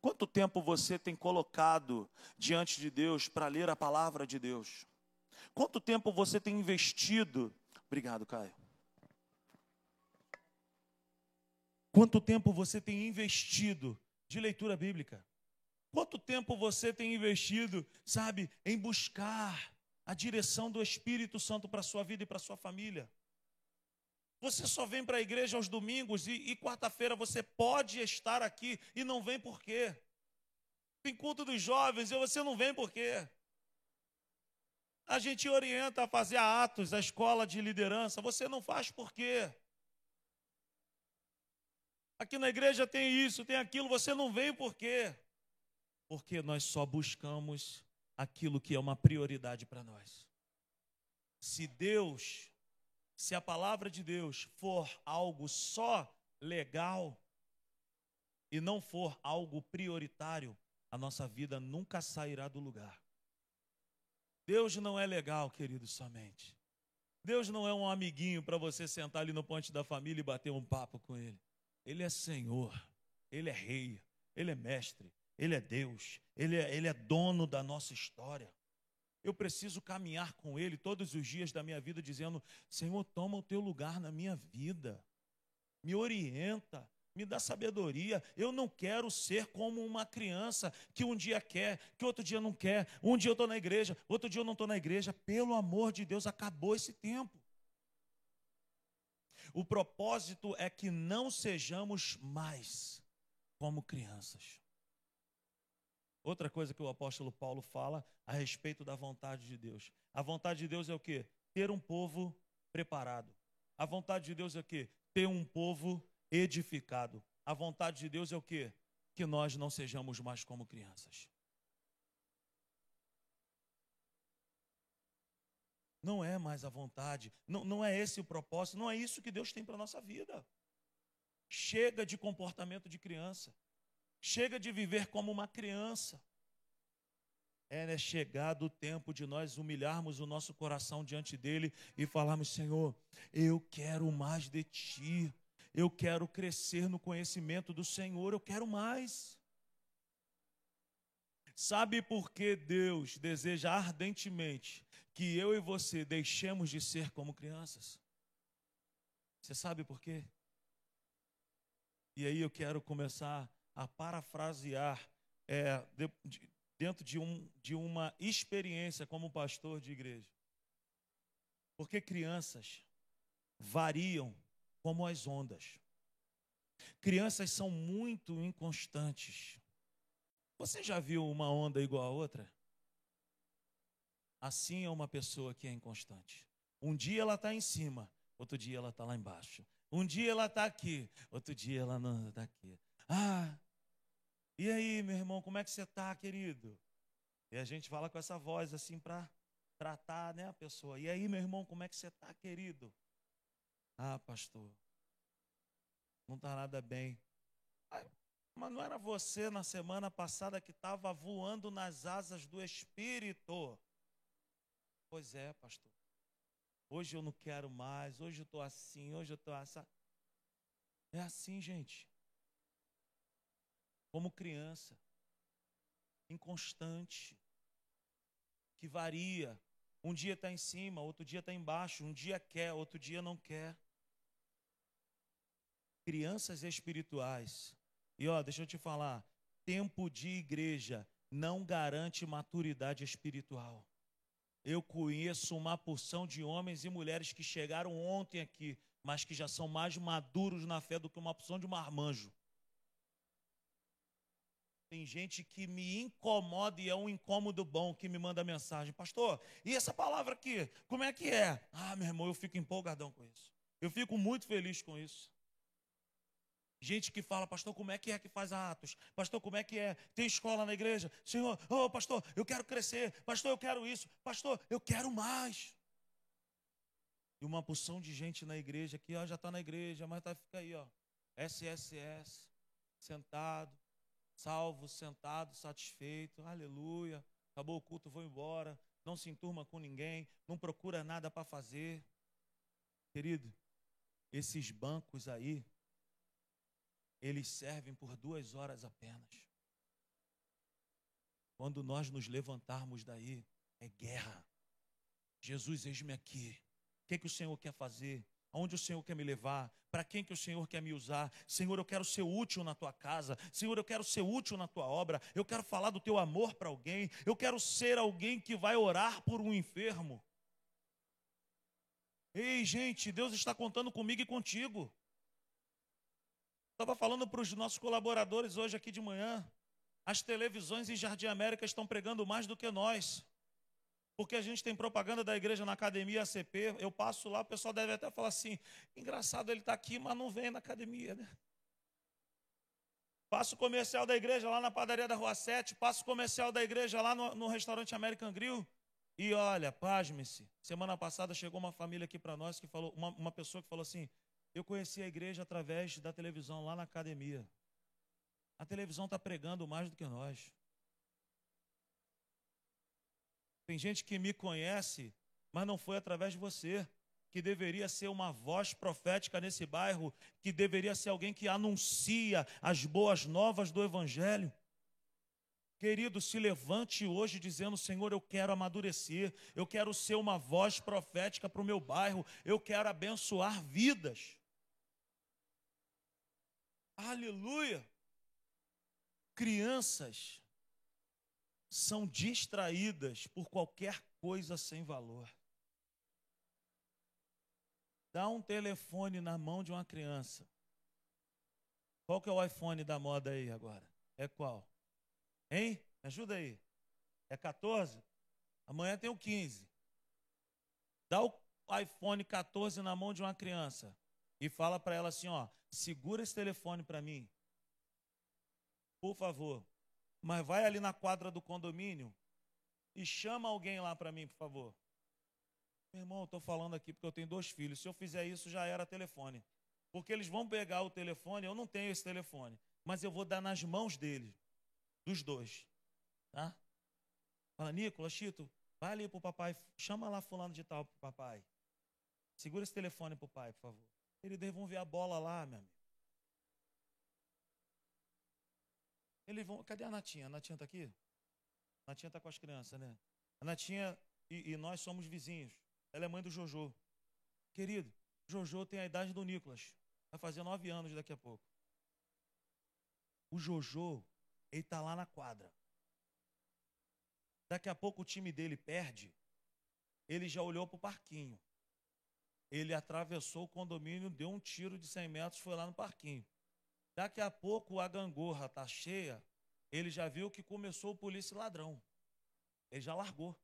Quanto tempo você tem colocado diante de Deus para ler a palavra de Deus? Quanto tempo você tem investido? Obrigado, Caio. Quanto tempo você tem investido de leitura bíblica? Quanto tempo você tem investido, sabe, em buscar a direção do Espírito Santo para a sua vida e para a sua família? Você só vem para a igreja aos domingos e, e quarta-feira você pode estar aqui e não vem por quê? Tem culto dos jovens e você não vem por quê? A gente orienta a fazer atos, a escola de liderança, você não faz por quê? Aqui na igreja tem isso, tem aquilo, você não vem por quê? Porque nós só buscamos aquilo que é uma prioridade para nós. Se Deus se a palavra de Deus for algo só legal e não for algo prioritário, a nossa vida nunca sairá do lugar. Deus não é legal, querido, somente. Deus não é um amiguinho para você sentar ali no ponte da família e bater um papo com ele. Ele é Senhor, ele é Rei, ele é Mestre, ele é Deus, ele é, ele é dono da nossa história. Eu preciso caminhar com Ele todos os dias da minha vida, dizendo: Senhor, toma o teu lugar na minha vida, me orienta, me dá sabedoria. Eu não quero ser como uma criança que um dia quer, que outro dia não quer. Um dia eu estou na igreja, outro dia eu não estou na igreja. Pelo amor de Deus, acabou esse tempo. O propósito é que não sejamos mais como crianças. Outra coisa que o apóstolo Paulo fala a respeito da vontade de Deus. A vontade de Deus é o quê? Ter um povo preparado. A vontade de Deus é o quê? Ter um povo edificado. A vontade de Deus é o quê? Que nós não sejamos mais como crianças. Não é mais a vontade, não, não é esse o propósito, não é isso que Deus tem para a nossa vida. Chega de comportamento de criança. Chega de viver como uma criança. É né, chegado o tempo de nós humilharmos o nosso coração diante dele e falarmos: Senhor, eu quero mais de ti. Eu quero crescer no conhecimento do Senhor, eu quero mais. Sabe por que Deus deseja ardentemente que eu e você deixemos de ser como crianças? Você sabe por quê? E aí eu quero começar a parafrasear é, de, de, dentro de, um, de uma experiência como pastor de igreja. Porque crianças variam como as ondas. Crianças são muito inconstantes. Você já viu uma onda igual a outra? Assim é uma pessoa que é inconstante. Um dia ela está em cima, outro dia ela está lá embaixo. Um dia ela está aqui, outro dia ela não está aqui. Ah, e aí, meu irmão, como é que você está, querido? E a gente fala com essa voz assim para tratar né, a pessoa. E aí, meu irmão, como é que você está, querido? Ah, pastor, não está nada bem. Ah, mas não era você na semana passada que estava voando nas asas do Espírito? Pois é, pastor. Hoje eu não quero mais, hoje eu estou assim, hoje eu estou assim. É assim, gente como criança, inconstante, que varia. Um dia está em cima, outro dia está embaixo, um dia quer, outro dia não quer. Crianças espirituais. E ó, deixa eu te falar, tempo de igreja não garante maturidade espiritual. Eu conheço uma porção de homens e mulheres que chegaram ontem aqui, mas que já são mais maduros na fé do que uma porção de marmanjo. Tem gente que me incomoda e é um incômodo bom que me manda mensagem. Pastor, e essa palavra aqui, como é que é? Ah, meu irmão, eu fico empolgadão com isso. Eu fico muito feliz com isso. Gente que fala, pastor, como é que é que faz atos? Pastor, como é que é? Tem escola na igreja? Senhor, oh, pastor, eu quero crescer. Pastor, eu quero isso. Pastor, eu quero mais. E uma porção de gente na igreja que ó, já está na igreja, mas tá, fica aí, ó. SSS, sentado, salvo, sentado, satisfeito. Aleluia. Acabou o culto, vou embora. Não se enturma com ninguém, não procura nada para fazer. Querido, esses bancos aí, eles servem por duas horas apenas. Quando nós nos levantarmos daí, é guerra. Jesus, eis-me aqui. O que, é que o Senhor quer fazer? Aonde o Senhor quer me levar? Para quem que o Senhor quer me usar? Senhor, eu quero ser útil na tua casa. Senhor, eu quero ser útil na tua obra. Eu quero falar do teu amor para alguém. Eu quero ser alguém que vai orar por um enfermo. Ei, gente, Deus está contando comigo e contigo. Estava falando para os nossos colaboradores hoje aqui de manhã. As televisões em Jardim América estão pregando mais do que nós. Porque a gente tem propaganda da igreja na academia ACP. Eu passo lá, o pessoal deve até falar assim: engraçado, ele está aqui, mas não vem na academia, né? Passo comercial da igreja lá na padaria da Rua 7, passo comercial da igreja lá no, no restaurante American Grill. E olha, pasme-se. Semana passada chegou uma família aqui para nós que falou, uma, uma pessoa que falou assim: eu conheci a igreja através da televisão, lá na academia. A televisão está pregando mais do que nós. Tem gente que me conhece, mas não foi através de você, que deveria ser uma voz profética nesse bairro, que deveria ser alguém que anuncia as boas novas do Evangelho. Querido, se levante hoje dizendo: Senhor, eu quero amadurecer, eu quero ser uma voz profética para o meu bairro, eu quero abençoar vidas. Aleluia! Crianças são distraídas por qualquer coisa sem valor. Dá um telefone na mão de uma criança. Qual que é o iPhone da moda aí agora? É qual? Hein? Me ajuda aí. É 14? Amanhã tem o 15. Dá o iPhone 14 na mão de uma criança e fala para ela assim, ó, segura esse telefone para mim. Por favor. Mas vai ali na quadra do condomínio e chama alguém lá para mim, por favor. Meu irmão, eu estou falando aqui porque eu tenho dois filhos. Se eu fizer isso, já era telefone. Porque eles vão pegar o telefone, eu não tenho esse telefone, mas eu vou dar nas mãos deles, dos dois. Tá? Fala, Nicolas, Chito, vai ali pro papai, chama lá fulano de tal pro papai. Segura esse telefone pro pai, por favor. Eles vão ver a bola lá, meu amigo. Eles vão. Cadê a Natinha? A Natinha está aqui? A Natinha está com as crianças, né? A Natinha e, e, nós somos vizinhos. Ela é mãe do Jojo. Querido, Jojo tem a idade do Nicolas. Vai fazer nove anos daqui a pouco. O Jojo, ele está lá na quadra. Daqui a pouco o time dele perde. Ele já olhou para o parquinho. Ele atravessou o condomínio, deu um tiro de 100 metros, foi lá no parquinho. Daqui a pouco a gangorra está cheia, ele já viu que começou o polícia ladrão. Ele já largou.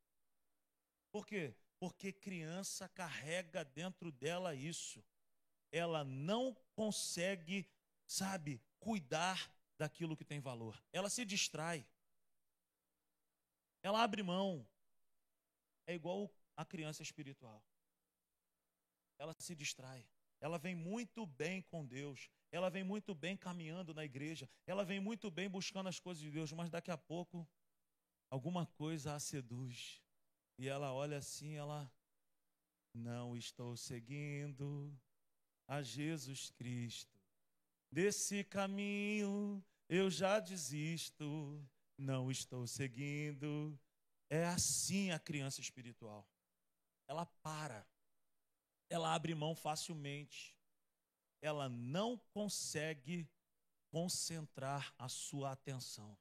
Por quê? Porque criança carrega dentro dela isso. Ela não consegue, sabe, cuidar daquilo que tem valor. Ela se distrai. Ela abre mão. É igual a criança espiritual ela se distrai. Ela vem muito bem com Deus. Ela vem muito bem caminhando na igreja. Ela vem muito bem buscando as coisas de Deus, mas daqui a pouco alguma coisa a seduz. E ela olha assim, ela não estou seguindo a Jesus Cristo. Desse caminho eu já desisto, não estou seguindo. É assim a criança espiritual. Ela para ela abre mão facilmente. Ela não consegue concentrar a sua atenção.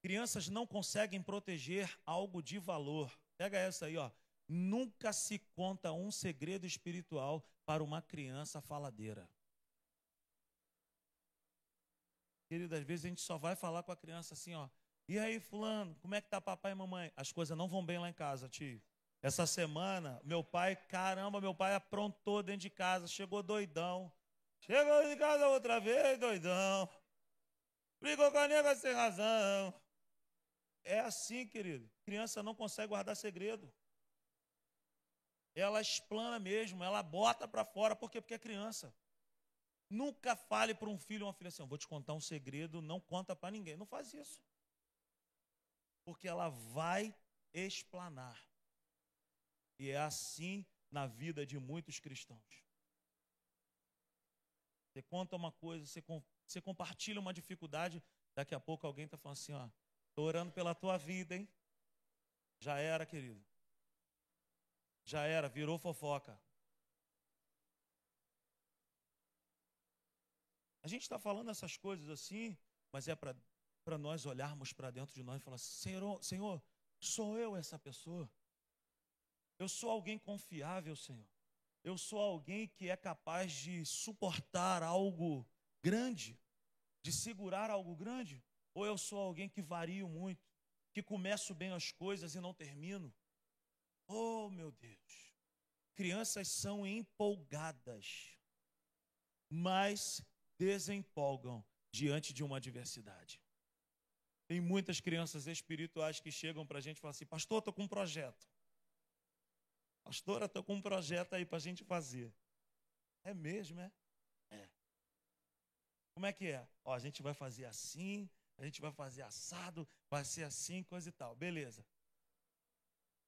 Crianças não conseguem proteger algo de valor. Pega essa aí, ó. Nunca se conta um segredo espiritual para uma criança faladeira. Querido, às vezes a gente só vai falar com a criança assim, ó. E aí, fulano, como é que tá papai e mamãe? As coisas não vão bem lá em casa, tio. Essa semana, meu pai, caramba, meu pai aprontou dentro de casa, chegou doidão. Chegou em casa outra vez, doidão. Brigou com a nega sem razão. É assim, querido. Criança não consegue guardar segredo. Ela explana mesmo, ela bota para fora. Por quê? Porque é criança. Nunca fale para um filho ou uma filha assim: vou te contar um segredo, não conta para ninguém. Não faz isso. Porque ela vai explanar. E é assim na vida de muitos cristãos. Você conta uma coisa, você, você compartilha uma dificuldade, daqui a pouco alguém está falando assim, ó, estou orando pela tua vida, hein? Já era, querido. Já era, virou fofoca. A gente está falando essas coisas assim, mas é para nós olharmos para dentro de nós e falar: Senhor, Senhor, sou eu essa pessoa? Eu sou alguém confiável, Senhor. Eu sou alguém que é capaz de suportar algo grande, de segurar algo grande? Ou eu sou alguém que vario muito, que começo bem as coisas e não termino? Oh, meu Deus. Crianças são empolgadas, mas desempolgam diante de uma adversidade. Tem muitas crianças espirituais que chegam para a gente e falam assim: Pastor, estou com um projeto. Pastora, estou com um projeto aí para a gente fazer. É mesmo, é? É. Como é que é? Ó, a gente vai fazer assim, a gente vai fazer assado, vai ser assim, coisa e tal. Beleza.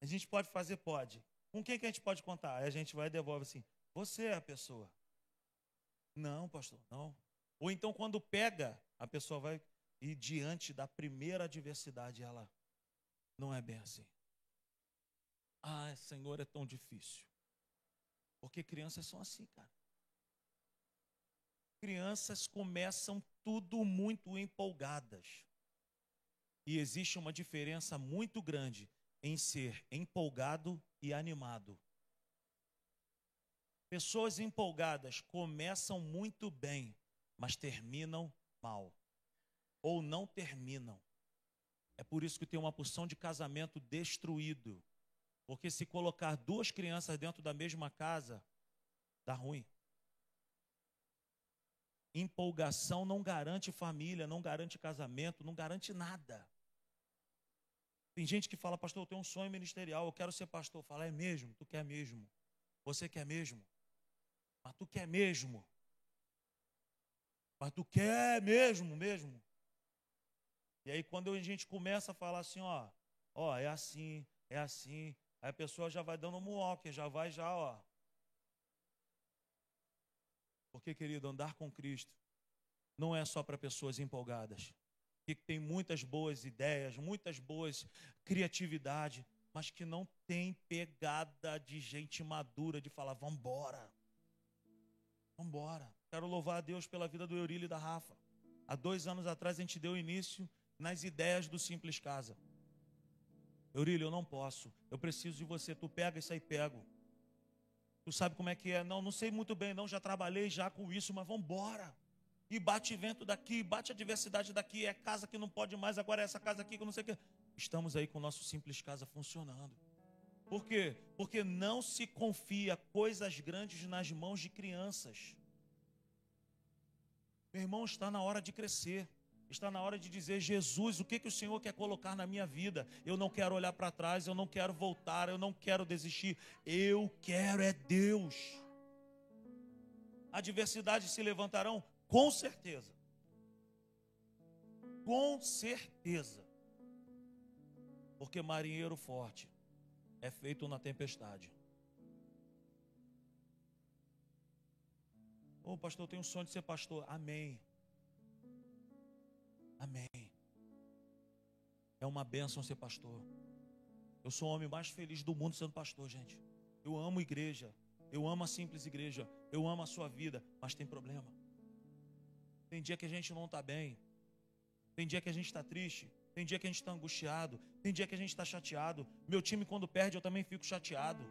A gente pode fazer? Pode. Com quem que a gente pode contar? Aí a gente vai e devolve assim: Você é a pessoa. Não, pastor, não. Ou então, quando pega, a pessoa vai e diante da primeira adversidade, ela não é bem assim. Ah, Senhor, é tão difícil. Porque crianças são assim, cara. Crianças começam tudo muito empolgadas. E existe uma diferença muito grande em ser empolgado e animado. Pessoas empolgadas começam muito bem, mas terminam mal. Ou não terminam. É por isso que tem uma porção de casamento destruído porque se colocar duas crianças dentro da mesma casa, dá ruim. Empolgação não garante família, não garante casamento, não garante nada. Tem gente que fala, pastor, eu tenho um sonho ministerial, eu quero ser pastor. Fala, é mesmo? Tu quer mesmo? Você quer mesmo? Mas tu quer mesmo? Mas tu quer mesmo, mesmo? E aí quando a gente começa a falar assim, ó, ó, é assim, é assim, Aí a pessoa já vai dando um walk, já vai já, ó. Porque, querido, andar com Cristo não é só para pessoas empolgadas, que tem muitas boas ideias, muitas boas criatividade, mas que não tem pegada de gente madura de falar. Vamos embora. Quero louvar a Deus pela vida do Eurílio e da Rafa. Há dois anos atrás a gente deu início nas ideias do Simples Casa. Eurílio, eu não posso. Eu preciso de você. Tu pega isso aí, pego. Tu sabe como é que é? Não, não sei muito bem, não. Já trabalhei já com isso, mas vamos embora. E bate vento daqui, bate a diversidade daqui. É casa que não pode mais, agora é essa casa aqui que não sei o que. Estamos aí com o nosso simples casa funcionando. Por quê? Porque não se confia coisas grandes nas mãos de crianças. Meu irmão, está na hora de crescer. Está na hora de dizer: Jesus, o que, que o Senhor quer colocar na minha vida? Eu não quero olhar para trás, eu não quero voltar, eu não quero desistir. Eu quero é Deus. Adversidades se levantarão? Com certeza. Com certeza. Porque marinheiro forte é feito na tempestade. Ô oh, pastor, eu tenho um sonho de ser pastor. Amém. Amém. É uma bênção ser pastor. Eu sou o homem mais feliz do mundo sendo pastor, gente. Eu amo igreja. Eu amo a simples igreja. Eu amo a sua vida. Mas tem problema. Tem dia que a gente não está bem. Tem dia que a gente está triste. Tem dia que a gente está angustiado, tem dia que a gente está chateado. Meu time, quando perde, eu também fico chateado.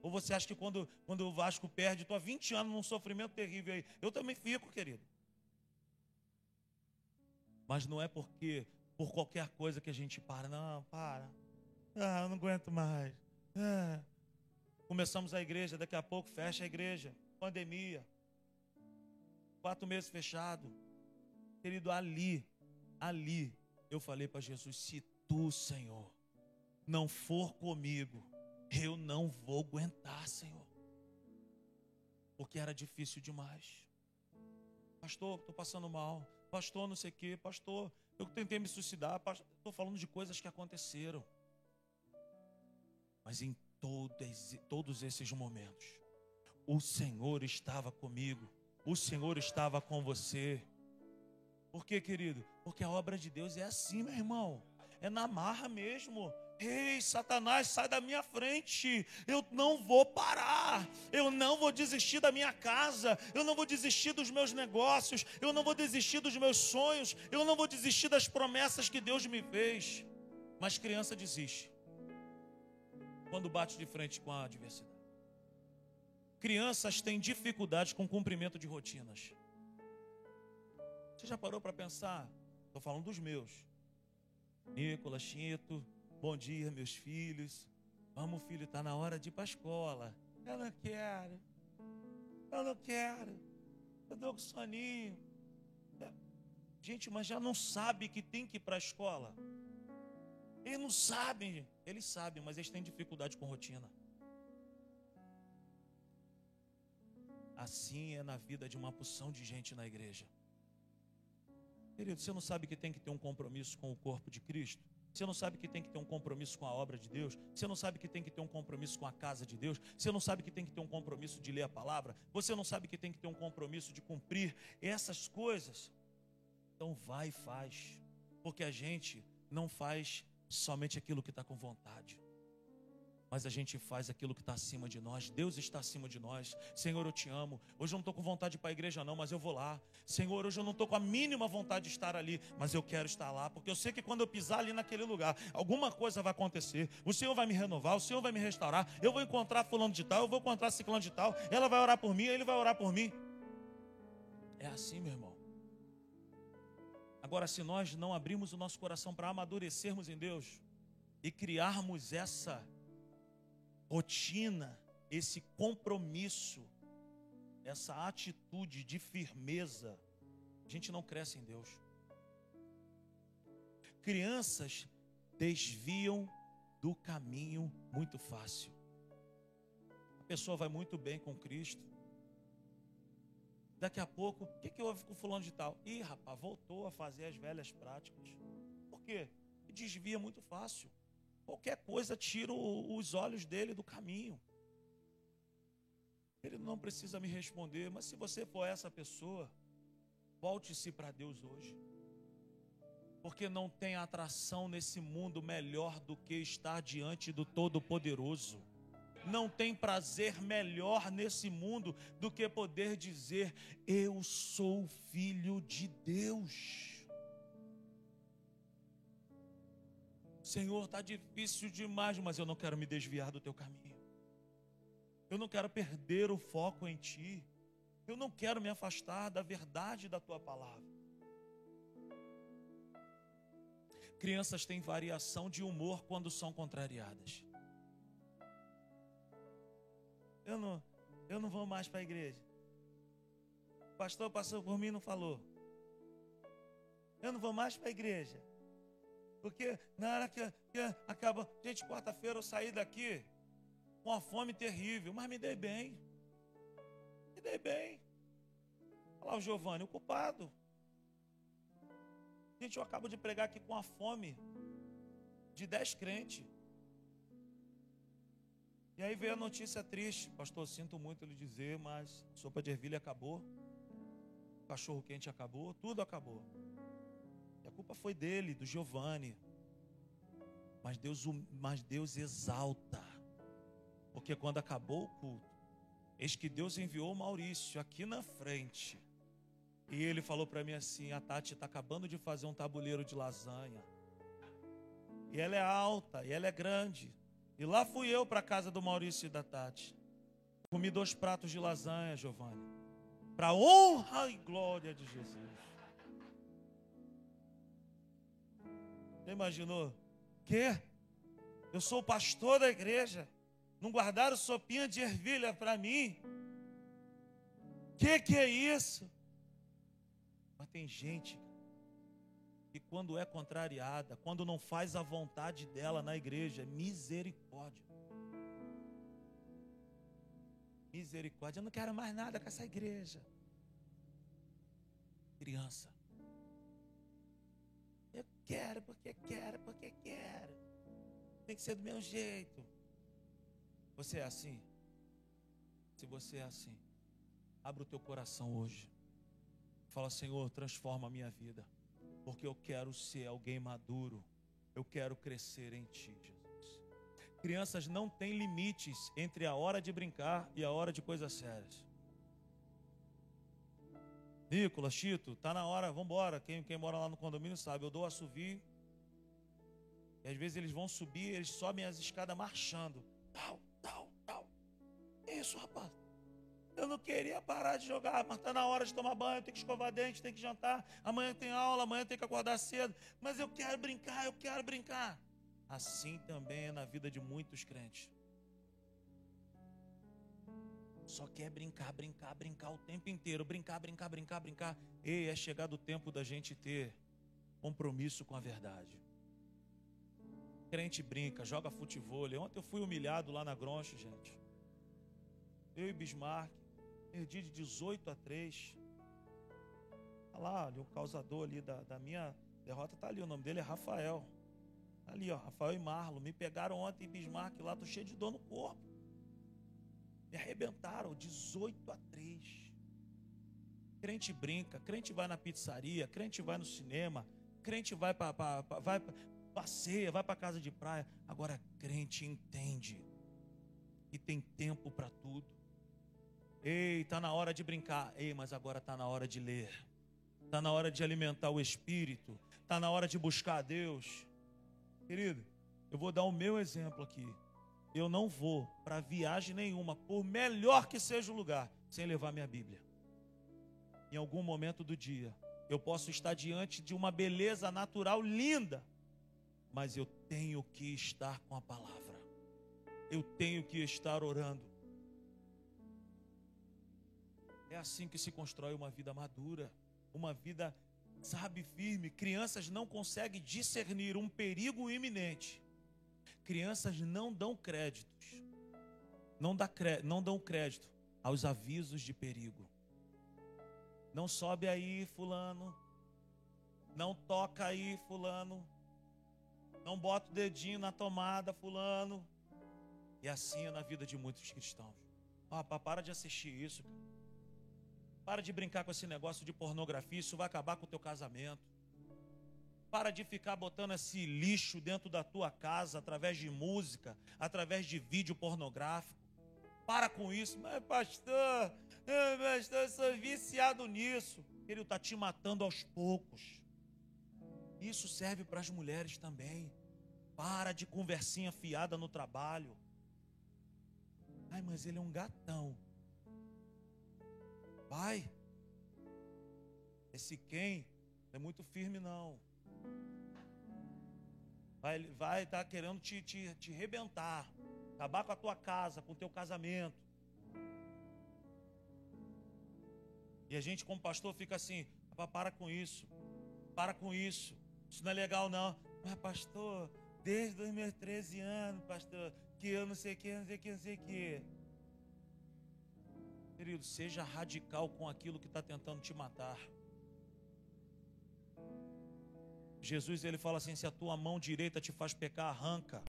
Ou você acha que quando, quando o Vasco perde, estou há 20 anos num sofrimento terrível aí? Eu também fico, querido. Mas não é porque por qualquer coisa que a gente para. Não, para. Ah, eu não aguento mais. Ah. Começamos a igreja, daqui a pouco fecha a igreja. Pandemia. Quatro meses fechado. Querido, ali, ali, eu falei para Jesus: se tu, Senhor, não for comigo, eu não vou aguentar, Senhor. Porque era difícil demais. Pastor, estou passando mal. Pastor, não sei o quê. Pastor, eu tentei me suicidar. Estou falando de coisas que aconteceram. Mas em todos, todos esses momentos, o Senhor estava comigo. O Senhor estava com você. Por quê, querido? Porque a obra de Deus é assim, meu irmão. É na marra mesmo. Ei, Satanás, sai da minha frente. Eu não vou parar. Eu não vou desistir da minha casa. Eu não vou desistir dos meus negócios. Eu não vou desistir dos meus sonhos. Eu não vou desistir das promessas que Deus me fez. Mas criança desiste quando bate de frente com a adversidade. Crianças têm dificuldades com o cumprimento de rotinas. Você já parou para pensar? Estou falando dos meus. Nicolas, Chinto, bom dia, meus filhos. Vamos, filho, está na hora de ir para a escola. Eu não quero. Eu não quero. Eu dou com soninho. Gente, mas já não sabe que tem que ir para a escola. Eles não sabem. Eles sabem, mas eles têm dificuldade com rotina. Assim é na vida de uma porção de gente na igreja. Querido, você não sabe que tem que ter um compromisso com o corpo de Cristo? Você não sabe que tem que ter um compromisso com a obra de Deus? Você não sabe que tem que ter um compromisso com a casa de Deus? Você não sabe que tem que ter um compromisso de ler a palavra? Você não sabe que tem que ter um compromisso de cumprir essas coisas? Então vai e faz. Porque a gente não faz somente aquilo que está com vontade mas a gente faz aquilo que está acima de nós. Deus está acima de nós. Senhor, eu te amo. Hoje eu não estou com vontade de ir para a igreja, não, mas eu vou lá. Senhor, hoje eu não estou com a mínima vontade de estar ali, mas eu quero estar lá, porque eu sei que quando eu pisar ali naquele lugar, alguma coisa vai acontecer. O Senhor vai me renovar, o Senhor vai me restaurar. Eu vou encontrar fulano de tal, eu vou encontrar ciclano de tal. Ela vai orar por mim, ele vai orar por mim. É assim, meu irmão. Agora, se nós não abrirmos o nosso coração para amadurecermos em Deus e criarmos essa rotina, esse compromisso, essa atitude de firmeza, a gente não cresce em Deus. Crianças desviam do caminho muito fácil. A pessoa vai muito bem com Cristo. Daqui a pouco, o que, que houve com o fulano de tal? Ih, rapaz, voltou a fazer as velhas práticas. Por quê? Desvia muito fácil. Qualquer coisa tira os olhos dele do caminho. Ele não precisa me responder, mas se você for essa pessoa, volte-se para Deus hoje. Porque não tem atração nesse mundo melhor do que estar diante do Todo-Poderoso. Não tem prazer melhor nesse mundo do que poder dizer: Eu sou filho de Deus. Senhor, está difícil demais, mas eu não quero me desviar do teu caminho. Eu não quero perder o foco em ti. Eu não quero me afastar da verdade da tua palavra. Crianças têm variação de humor quando são contrariadas. Eu não, eu não vou mais para a igreja. O pastor passou por mim e não falou. Eu não vou mais para a igreja. Porque na hora que, que acaba, gente, quarta-feira eu saí daqui com uma fome terrível, mas me dei bem. Me dei bem. Olha lá o Giovanni, o culpado. Gente, eu acabo de pregar aqui com a fome de dez crentes. E aí veio a notícia triste. Pastor, sinto muito lhe dizer, mas sopa de ervilha acabou. Cachorro quente acabou, tudo acabou culpa foi dele, do Giovanni. Mas Deus, mas Deus exalta. Porque quando acabou o culto, eis que Deus enviou Maurício aqui na frente. E ele falou para mim assim: a Tati está acabando de fazer um tabuleiro de lasanha. E ela é alta, e ela é grande. E lá fui eu para a casa do Maurício e da Tati. Comi dois pratos de lasanha, Giovanni. Para honra e glória de Jesus. Você imaginou? Que? Eu sou o pastor da igreja. Não guardaram sopinha de ervilha para mim? Que que é isso? Mas tem gente que quando é contrariada, quando não faz a vontade dela na igreja, misericórdia. Misericórdia, eu não quero mais nada com essa igreja. Criança. Quero porque quero, porque quero. Tem que ser do meu jeito. Você é assim? Se você é assim, abra o teu coração hoje. Fala, Senhor, transforma a minha vida. Porque eu quero ser alguém maduro. Eu quero crescer em Ti, Jesus. Crianças não têm limites entre a hora de brincar e a hora de coisas sérias. Nicolas, Chito, tá na hora, vamos embora. Quem, quem mora lá no condomínio sabe, eu dou assovio. E às vezes eles vão subir, eles sobem as escadas marchando. Tal, tal, tal. Que isso, rapaz? Eu não queria parar de jogar, mas está na hora de tomar banho, tem que escovar dente, tem que jantar. Amanhã tem aula, amanhã tem que acordar cedo. Mas eu quero brincar, eu quero brincar. Assim também é na vida de muitos crentes. Só quer brincar, brincar, brincar o tempo inteiro. Brincar, brincar, brincar, brincar. Ei, é chegado o tempo da gente ter compromisso com a verdade. Crente brinca, joga futebol. Ontem eu fui humilhado lá na Gronche, gente. Eu e Bismarck. Perdi de 18 a 3. Olha lá, ali, o causador ali da, da minha derrota está ali. O nome dele é Rafael. Tá ali, ó, Rafael e Marlon. Me pegaram ontem em Bismarck lá, tô cheio de dor no corpo. Me arrebentaram, 18 a 3. Crente brinca, crente vai na pizzaria, crente vai no cinema, crente vai para vai passeia, vai para casa de praia. Agora crente entende e tem tempo para tudo. Ei, está na hora de brincar. Ei, mas agora está na hora de ler. Está na hora de alimentar o espírito. Está na hora de buscar a Deus. Querido, eu vou dar o meu exemplo aqui. Eu não vou para viagem nenhuma, por melhor que seja o lugar, sem levar minha Bíblia. Em algum momento do dia, eu posso estar diante de uma beleza natural linda, mas eu tenho que estar com a palavra. Eu tenho que estar orando. É assim que se constrói uma vida madura, uma vida, sabe, firme. Crianças não conseguem discernir um perigo iminente. Crianças não dão créditos, não, dá cre... não dão crédito aos avisos de perigo. Não sobe aí, fulano. Não toca aí, fulano. Não bota o dedinho na tomada, fulano. E assim é na vida de muitos cristãos. Ah, para de assistir isso, cara. Para de brincar com esse negócio de pornografia, isso vai acabar com o teu casamento. Para de ficar botando esse lixo dentro da tua casa através de música, através de vídeo pornográfico. Para com isso. Mas, pastor, pastor, eu sou viciado nisso. Ele está te matando aos poucos. Isso serve para as mulheres também. Para de conversinha fiada no trabalho. Ai, mas ele é um gatão. Pai, esse quem é muito firme não. Vai estar vai tá querendo te, te, te rebentar, acabar com a tua casa, com o teu casamento. E a gente, como pastor, fica assim: para com isso, para com isso, isso não é legal não. Mas, pastor, desde os meus 13 anos, pastor, que eu não sei o que, não sei o que, não sei o que. Querido, seja radical com aquilo que está tentando te matar. Jesus ele fala assim: se a tua mão direita te faz pecar, arranca.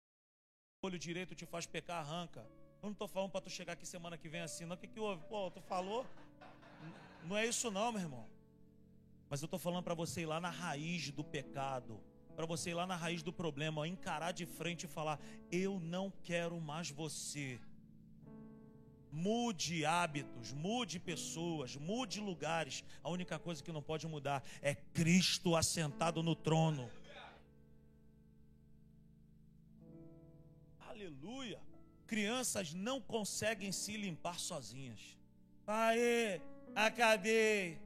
O olho direito te faz pecar, arranca. Eu não estou falando para tu chegar aqui semana que vem assim, não. O que, que houve? Pô, tu falou? Não é isso, não, meu irmão. Mas eu estou falando para você ir lá na raiz do pecado. Para você ir lá na raiz do problema, encarar de frente e falar: Eu não quero mais você. Mude hábitos, mude pessoas, mude lugares. A única coisa que não pode mudar é Cristo assentado no trono. Aleluia. Crianças não conseguem se limpar sozinhas. Pai, acabei.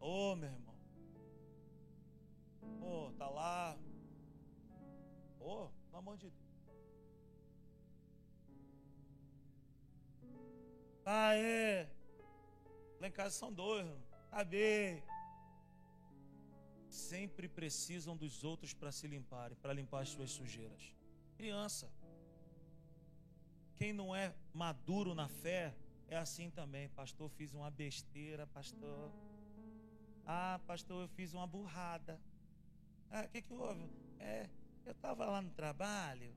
Ô, oh, meu irmão. Ô, oh, tá lá. Ô, oh, pelo amor de Deus. Pai, lá em casa são dois. Acabei. Sempre precisam dos outros para se limparem, para limpar as suas sujeiras. Criança. Quem não é maduro na fé é assim também. Pastor, fiz uma besteira, pastor. Ah, pastor, eu fiz uma burrada. Ah, o que, que houve? É, eu estava lá no trabalho,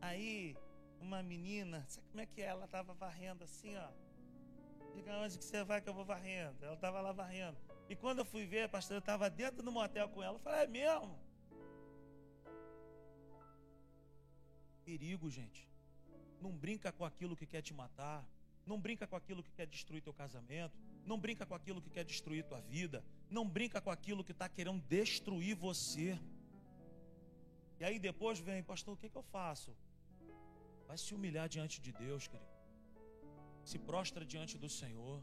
aí uma menina, sabe como é que é? Ela estava varrendo assim, ó. Diga onde que você vai que eu vou varrendo. Ela estava lá varrendo. E quando eu fui ver, pastor, eu estava dentro do motel com ela. Eu falei, é mesmo? Perigo, gente. Não brinca com aquilo que quer te matar. Não brinca com aquilo que quer destruir teu casamento. Não brinca com aquilo que quer destruir tua vida. Não brinca com aquilo que está querendo destruir você. E aí depois vem, pastor, o que, que eu faço? Vai se humilhar diante de Deus, querido. Se prostra diante do Senhor.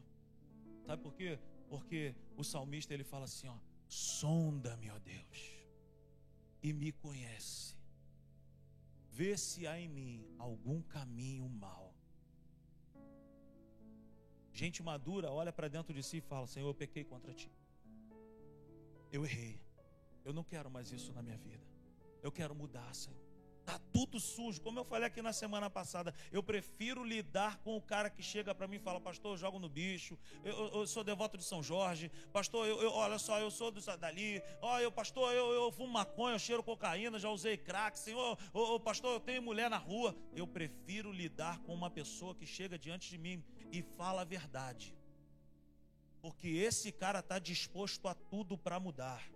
Sabe por quê? Porque o salmista ele fala assim, ó: Sonda-me, ó Deus, e me conhece vê se há em mim algum caminho mau. Gente madura olha para dentro de si e fala: Senhor, eu pequei contra ti. Eu errei. Eu não quero mais isso na minha vida. Eu quero mudar, Senhor. Tá tudo sujo. Como eu falei aqui na semana passada, eu prefiro lidar com o cara que chega para mim e fala: Pastor, eu jogo no bicho. Eu, eu, sou devoto de São Jorge. Pastor, eu, eu, olha só, eu sou do, dali. Ó, eu, pastor, eu, eu fumo maconha, eu cheiro cocaína, já usei crack. Senhor, ô, pastor, eu tenho mulher na rua. Eu prefiro lidar com uma pessoa que chega diante de mim e fala a verdade. Porque esse cara está disposto a tudo para mudar.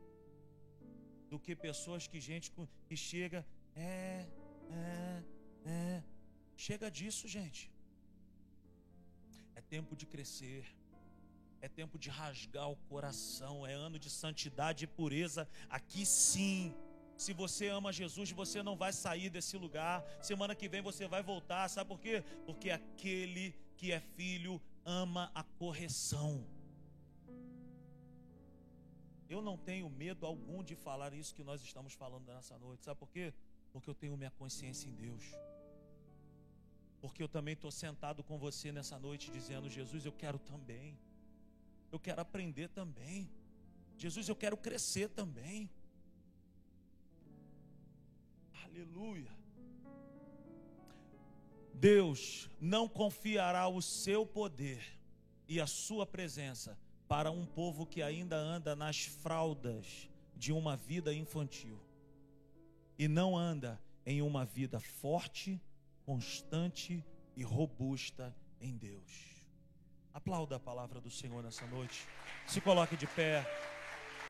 Do que pessoas que gente que chega é, é, é. Chega disso, gente. É tempo de crescer. É tempo de rasgar o coração. É ano de santidade e pureza. Aqui sim. Se você ama Jesus, você não vai sair desse lugar. Semana que vem você vai voltar. Sabe por quê? Porque aquele que é filho ama a correção. Eu não tenho medo algum de falar isso que nós estamos falando nessa noite. Sabe por quê? Porque eu tenho minha consciência em Deus. Porque eu também estou sentado com você nessa noite dizendo: Jesus, eu quero também. Eu quero aprender também. Jesus, eu quero crescer também. Aleluia. Deus não confiará o seu poder e a sua presença para um povo que ainda anda nas fraldas de uma vida infantil e não anda em uma vida forte, constante e robusta em Deus. Aplauda a palavra do Senhor nessa noite. Se coloque de pé.